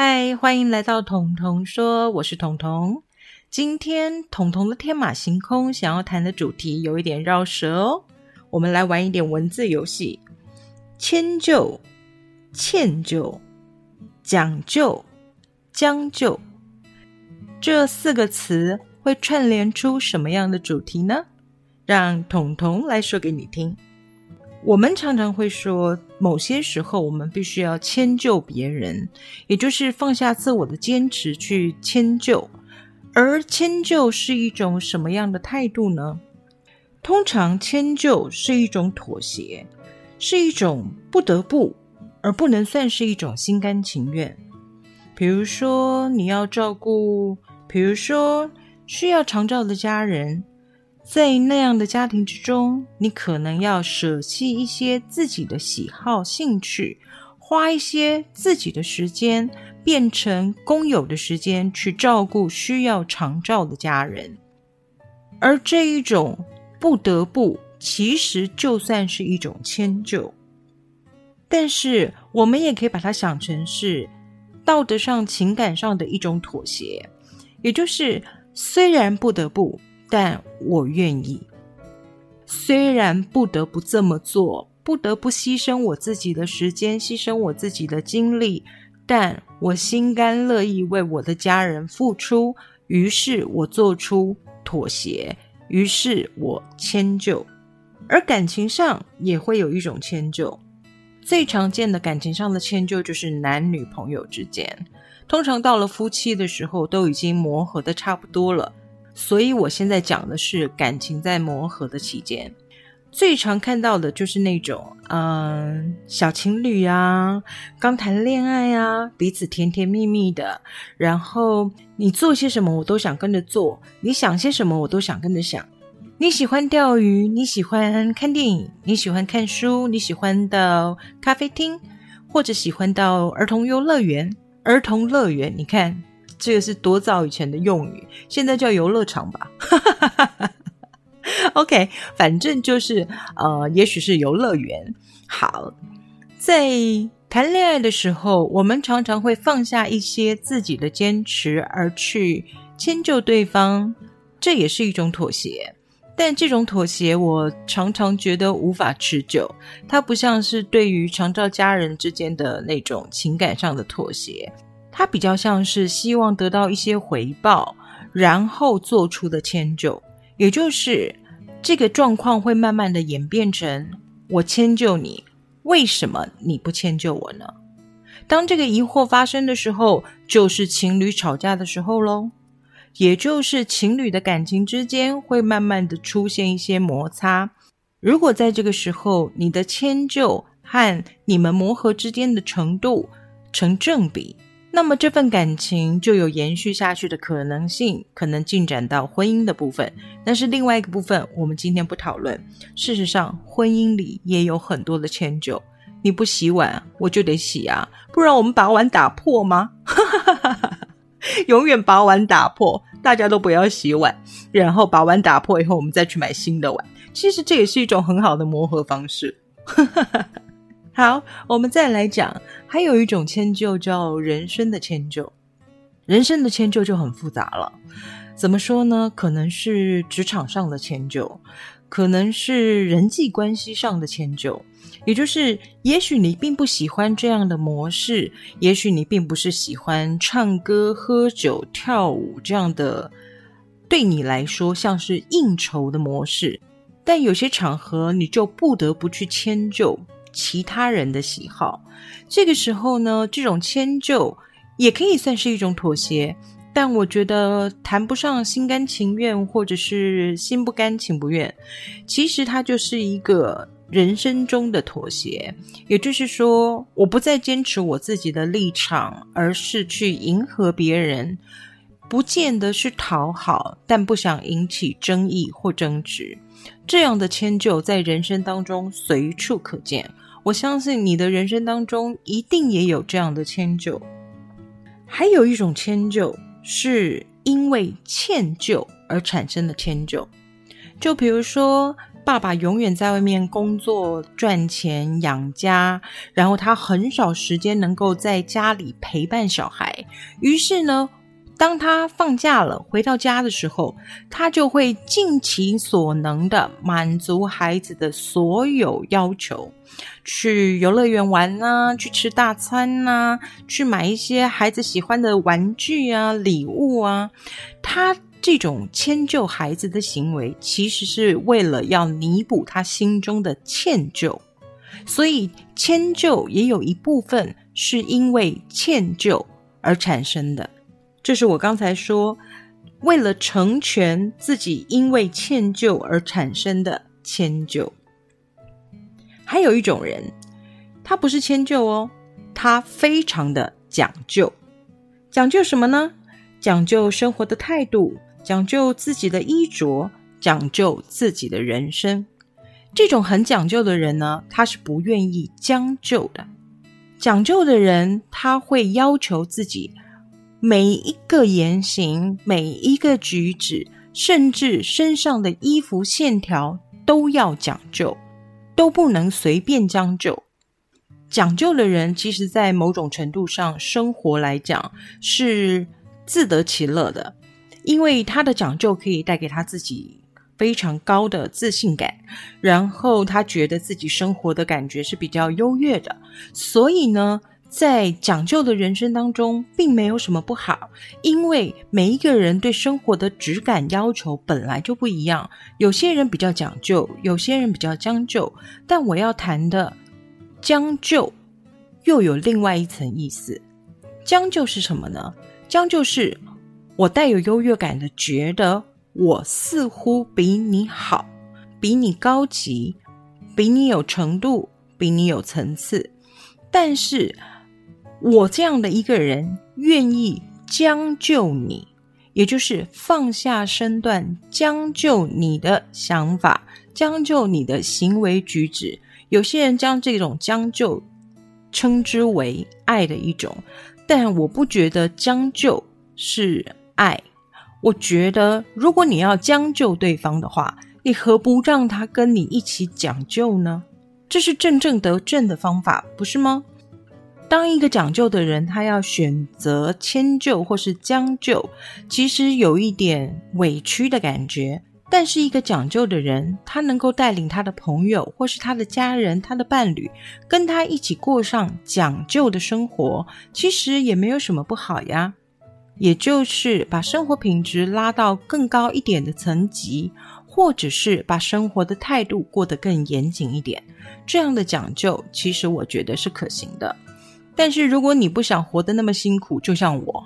嗨，欢迎来到彤彤说，我是彤彤。今天彤彤的天马行空想要谈的主题有一点绕舌哦，我们来玩一点文字游戏。迁就、歉就、讲究、将就，这四个词会串联出什么样的主题呢？让彤彤来说给你听。我们常常会说，某些时候我们必须要迁就别人，也就是放下自我的坚持去迁就。而迁就是一种什么样的态度呢？通常迁就是一种妥协，是一种不得不，而不能算是一种心甘情愿。比如说，你要照顾，比如说需要长照的家人。在那样的家庭之中，你可能要舍弃一些自己的喜好、兴趣，花一些自己的时间，变成公有的时间去照顾需要长照的家人。而这一种不得不，其实就算是一种迁就。但是，我们也可以把它想成是道德上、情感上的一种妥协，也就是虽然不得不。但我愿意，虽然不得不这么做，不得不牺牲我自己的时间，牺牲我自己的精力，但我心甘乐意为我的家人付出。于是我做出妥协，于是我迁就。而感情上也会有一种迁就，最常见的感情上的迁就就是男女朋友之间，通常到了夫妻的时候，都已经磨合的差不多了。所以，我现在讲的是感情在磨合的期间，最常看到的就是那种，嗯，小情侣啊，刚谈恋爱啊，彼此甜甜蜜蜜的，然后你做些什么我都想跟着做，你想些什么我都想跟着想。你喜欢钓鱼，你喜欢看电影，你喜欢看书，你喜欢到咖啡厅，或者喜欢到儿童游乐园。儿童乐园，你看。这个是多早以前的用语，现在叫游乐场吧。OK，反正就是呃，也许是游乐园。好，在谈恋爱的时候，我们常常会放下一些自己的坚持，而去迁就对方，这也是一种妥协。但这种妥协，我常常觉得无法持久。它不像是对于常照家人之间的那种情感上的妥协。它比较像是希望得到一些回报，然后做出的迁就，也就是这个状况会慢慢的演变成我迁就你，为什么你不迁就我呢？当这个疑惑发生的时候，就是情侣吵架的时候喽，也就是情侣的感情之间会慢慢的出现一些摩擦。如果在这个时候你的迁就和你们磨合之间的程度成正比。那么这份感情就有延续下去的可能性，可能进展到婚姻的部分。但是另外一个部分，我们今天不讨论。事实上，婚姻里也有很多的迁就。你不洗碗，我就得洗啊，不然我们把碗打破吗？永远把碗打破，大家都不要洗碗，然后把碗打破以后，我们再去买新的碗。其实这也是一种很好的磨合方式。好，我们再来讲，还有一种迁就叫人生的迁就。人生的迁就就很复杂了，怎么说呢？可能是职场上的迁就，可能是人际关系上的迁就。也就是，也许你并不喜欢这样的模式，也许你并不是喜欢唱歌、喝酒、跳舞这样的，对你来说像是应酬的模式，但有些场合你就不得不去迁就。其他人的喜好，这个时候呢，这种迁就也可以算是一种妥协，但我觉得谈不上心甘情愿，或者是心不甘情不愿。其实它就是一个人生中的妥协，也就是说，我不再坚持我自己的立场，而是去迎合别人，不见得是讨好，但不想引起争议或争执。这样的迁就在人生当中随处可见。我相信你的人生当中一定也有这样的迁就，还有一种迁就是因为歉疚而产生的迁就。就比如说，爸爸永远在外面工作赚钱养家，然后他很少时间能够在家里陪伴小孩。于是呢，当他放假了回到家的时候，他就会尽其所能的满足孩子的所有要求，去游乐园玩啊，去吃大餐啊，去买一些孩子喜欢的玩具啊、礼物啊，他。这种迁就孩子的行为，其实是为了要弥补他心中的歉疚，所以迁就也有一部分是因为歉疚而产生的。这是我刚才说，为了成全自己因为歉疚而产生的迁就。还有一种人，他不是迁就哦，他非常的讲究，讲究什么呢？讲究生活的态度。讲究自己的衣着，讲究自己的人生，这种很讲究的人呢，他是不愿意将就的。讲究的人，他会要求自己每一个言行、每一个举止，甚至身上的衣服线条都要讲究，都不能随便将就。讲究的人，其实在某种程度上，生活来讲是自得其乐的。因为他的讲究可以带给他自己非常高的自信感，然后他觉得自己生活的感觉是比较优越的，所以呢，在讲究的人生当中，并没有什么不好。因为每一个人对生活的质感要求本来就不一样，有些人比较讲究，有些人比较将就。但我要谈的将就，又有另外一层意思。将就是什么呢？将就是。我带有优越感的觉得，我似乎比你好，比你高级，比你有程度，比你有层次。但是，我这样的一个人愿意将就你，也就是放下身段，将就你的想法，将就你的行为举止。有些人将这种将就称之为爱的一种，但我不觉得将就是爱，我觉得，如果你要将就对方的话，你何不让他跟你一起讲究呢？这是正正得正的方法，不是吗？当一个讲究的人，他要选择迁就或是将就，其实有一点委屈的感觉。但是，一个讲究的人，他能够带领他的朋友或是他的家人、他的伴侣，跟他一起过上讲究的生活，其实也没有什么不好呀。也就是把生活品质拉到更高一点的层级，或者是把生活的态度过得更严谨一点，这样的讲究，其实我觉得是可行的。但是如果你不想活得那么辛苦，就像我，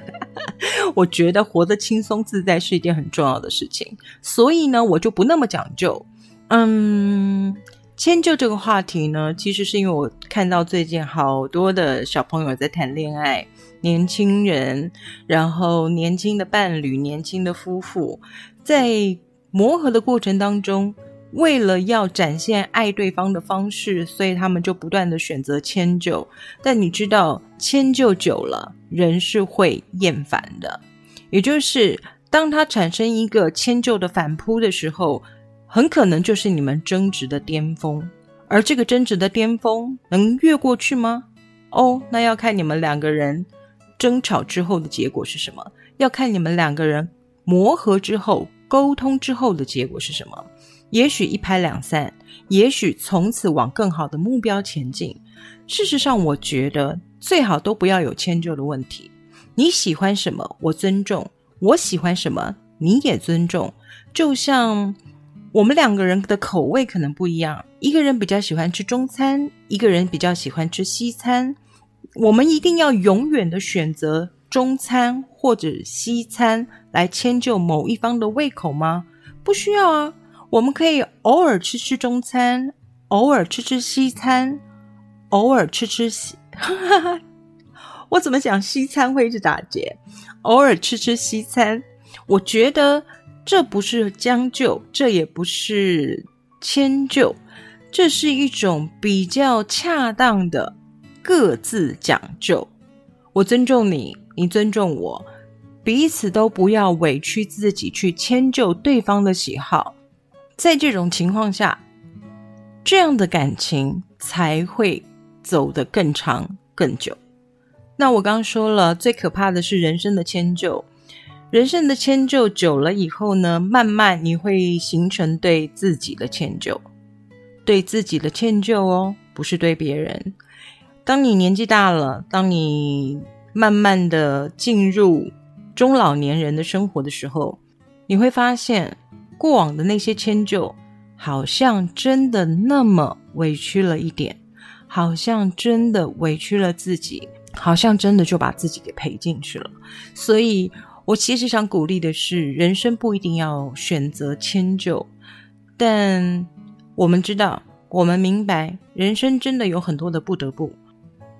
我觉得活得轻松自在是一件很重要的事情，所以呢，我就不那么讲究。嗯，迁就这个话题呢，其实是因为我看到最近好多的小朋友在谈恋爱。年轻人，然后年轻的伴侣，年轻的夫妇，在磨合的过程当中，为了要展现爱对方的方式，所以他们就不断的选择迁就。但你知道，迁就久了，人是会厌烦的。也就是当他产生一个迁就的反扑的时候，很可能就是你们争执的巅峰。而这个争执的巅峰能越过去吗？哦，那要看你们两个人。争吵之后的结果是什么？要看你们两个人磨合之后、沟通之后的结果是什么。也许一拍两散，也许从此往更好的目标前进。事实上，我觉得最好都不要有迁就的问题。你喜欢什么，我尊重；我喜欢什么，你也尊重。就像我们两个人的口味可能不一样，一个人比较喜欢吃中餐，一个人比较喜欢吃西餐。我们一定要永远的选择中餐或者西餐来迁就某一方的胃口吗？不需要啊，我们可以偶尔吃吃中餐，偶尔吃吃西餐，偶尔吃吃西。我怎么讲西餐会一直打结？偶尔吃吃西餐，我觉得这不是将就，这也不是迁就，这是一种比较恰当的。各自讲究，我尊重你，你尊重我，彼此都不要委屈自己去迁就对方的喜好，在这种情况下，这样的感情才会走得更长更久。那我刚说了，最可怕的是人生的迁就。人生的迁就久了以后呢，慢慢你会形成对自己的迁就，对自己的迁就哦，不是对别人。当你年纪大了，当你慢慢的进入中老年人的生活的时候，你会发现过往的那些迁就，好像真的那么委屈了一点，好像真的委屈了自己，好像真的就把自己给赔进去了，所以。我其实想鼓励的是，人生不一定要选择迁就，但我们知道，我们明白，人生真的有很多的不得不。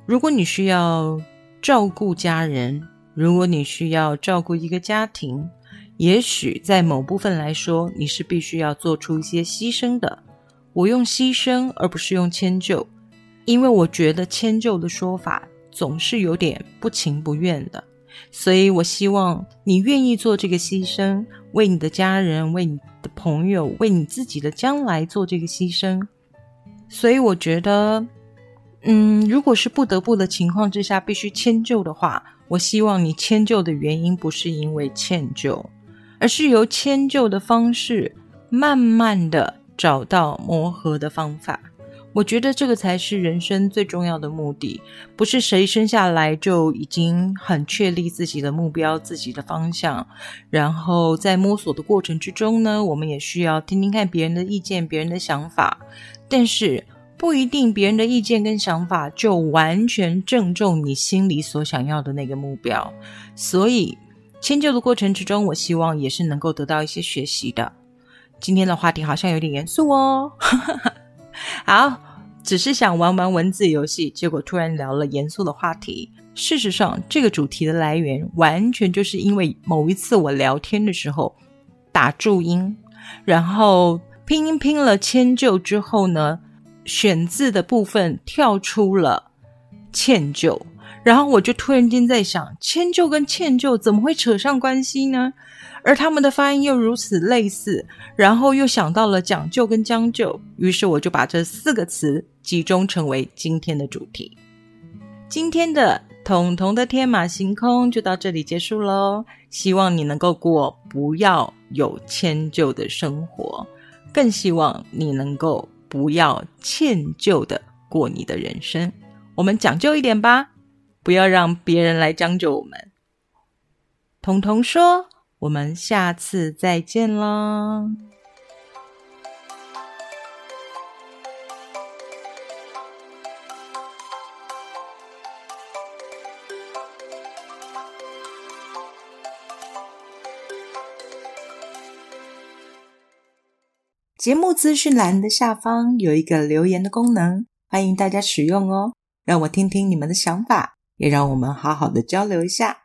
如果你需要照顾家人，如果你需要照顾一个家庭，也许在某部分来说，你是必须要做出一些牺牲的。我用牺牲而不是用迁就，因为我觉得迁就的说法总是有点不情不愿的。所以，我希望你愿意做这个牺牲，为你的家人、为你的朋友、为你自己的将来做这个牺牲。所以，我觉得，嗯，如果是不得不的情况之下必须迁就的话，我希望你迁就的原因不是因为歉疚，而是由迁就的方式慢慢的找到磨合的方法。我觉得这个才是人生最重要的目的，不是谁生下来就已经很确立自己的目标、自己的方向，然后在摸索的过程之中呢，我们也需要听听看别人的意见、别人的想法，但是不一定别人的意见跟想法就完全正中你心里所想要的那个目标。所以迁就的过程之中，我希望也是能够得到一些学习的。今天的话题好像有点严肃哦。好，只是想玩玩文字游戏，结果突然聊了严肃的话题。事实上，这个主题的来源完全就是因为某一次我聊天的时候打注音，然后拼音拼了迁就之后呢，选字的部分跳出了歉疚，然后我就突然间在想，迁就跟歉疚怎么会扯上关系呢？而他们的发音又如此类似，然后又想到了讲究跟将就，于是我就把这四个词集中成为今天的主题。今天的彤彤的天马行空就到这里结束喽。希望你能够过不要有迁就的生活，更希望你能够不要歉疚的过你的人生。我们讲究一点吧，不要让别人来将就我们。彤彤说。我们下次再见啦！节目资讯栏的下方有一个留言的功能，欢迎大家使用哦，让我听听你们的想法，也让我们好好的交流一下。